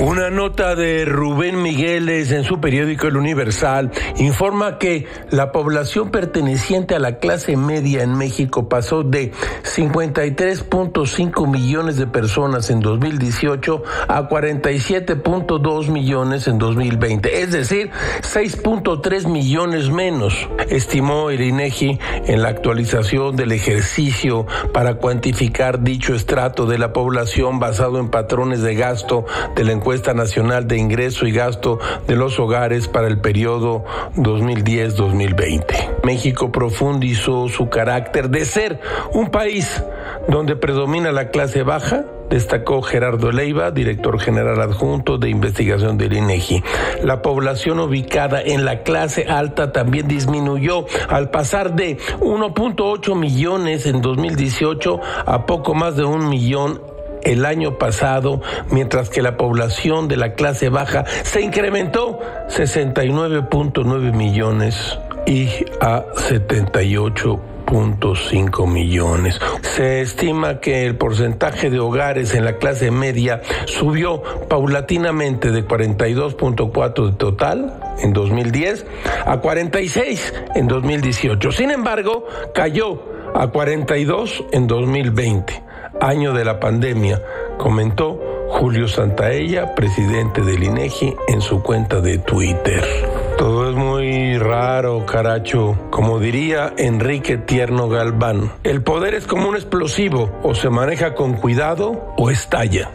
Una nota de Rubén Migueles en su periódico El Universal informa que la población perteneciente a la clase media en México pasó de 53.5 millones de personas en 2018 a 47.2 millones en 2020, es decir, 6.3 millones menos, estimó el INEGI en la actualización del ejercicio para cuantificar dicho estrato de la población basado en patrones de gasto de la nacional de ingreso y gasto de los hogares para el periodo 2010-2020. México profundizó su carácter de ser un país donde predomina la clase baja, destacó Gerardo Leiva, director general adjunto de investigación del INEGI. La población ubicada en la clase alta también disminuyó al pasar de 1.8 millones en 2018 a poco más de un millón el año pasado, mientras que la población de la clase baja se incrementó 69.9 millones y a 78.5 millones. Se estima que el porcentaje de hogares en la clase media subió paulatinamente de 42.4 de total en 2010 a 46 en 2018. Sin embargo, cayó a 42 en 2020 año de la pandemia, comentó Julio Santaella, presidente del INEGI, en su cuenta de Twitter. Todo es muy raro, caracho. Como diría Enrique Tierno Galván, el poder es como un explosivo, o se maneja con cuidado o estalla.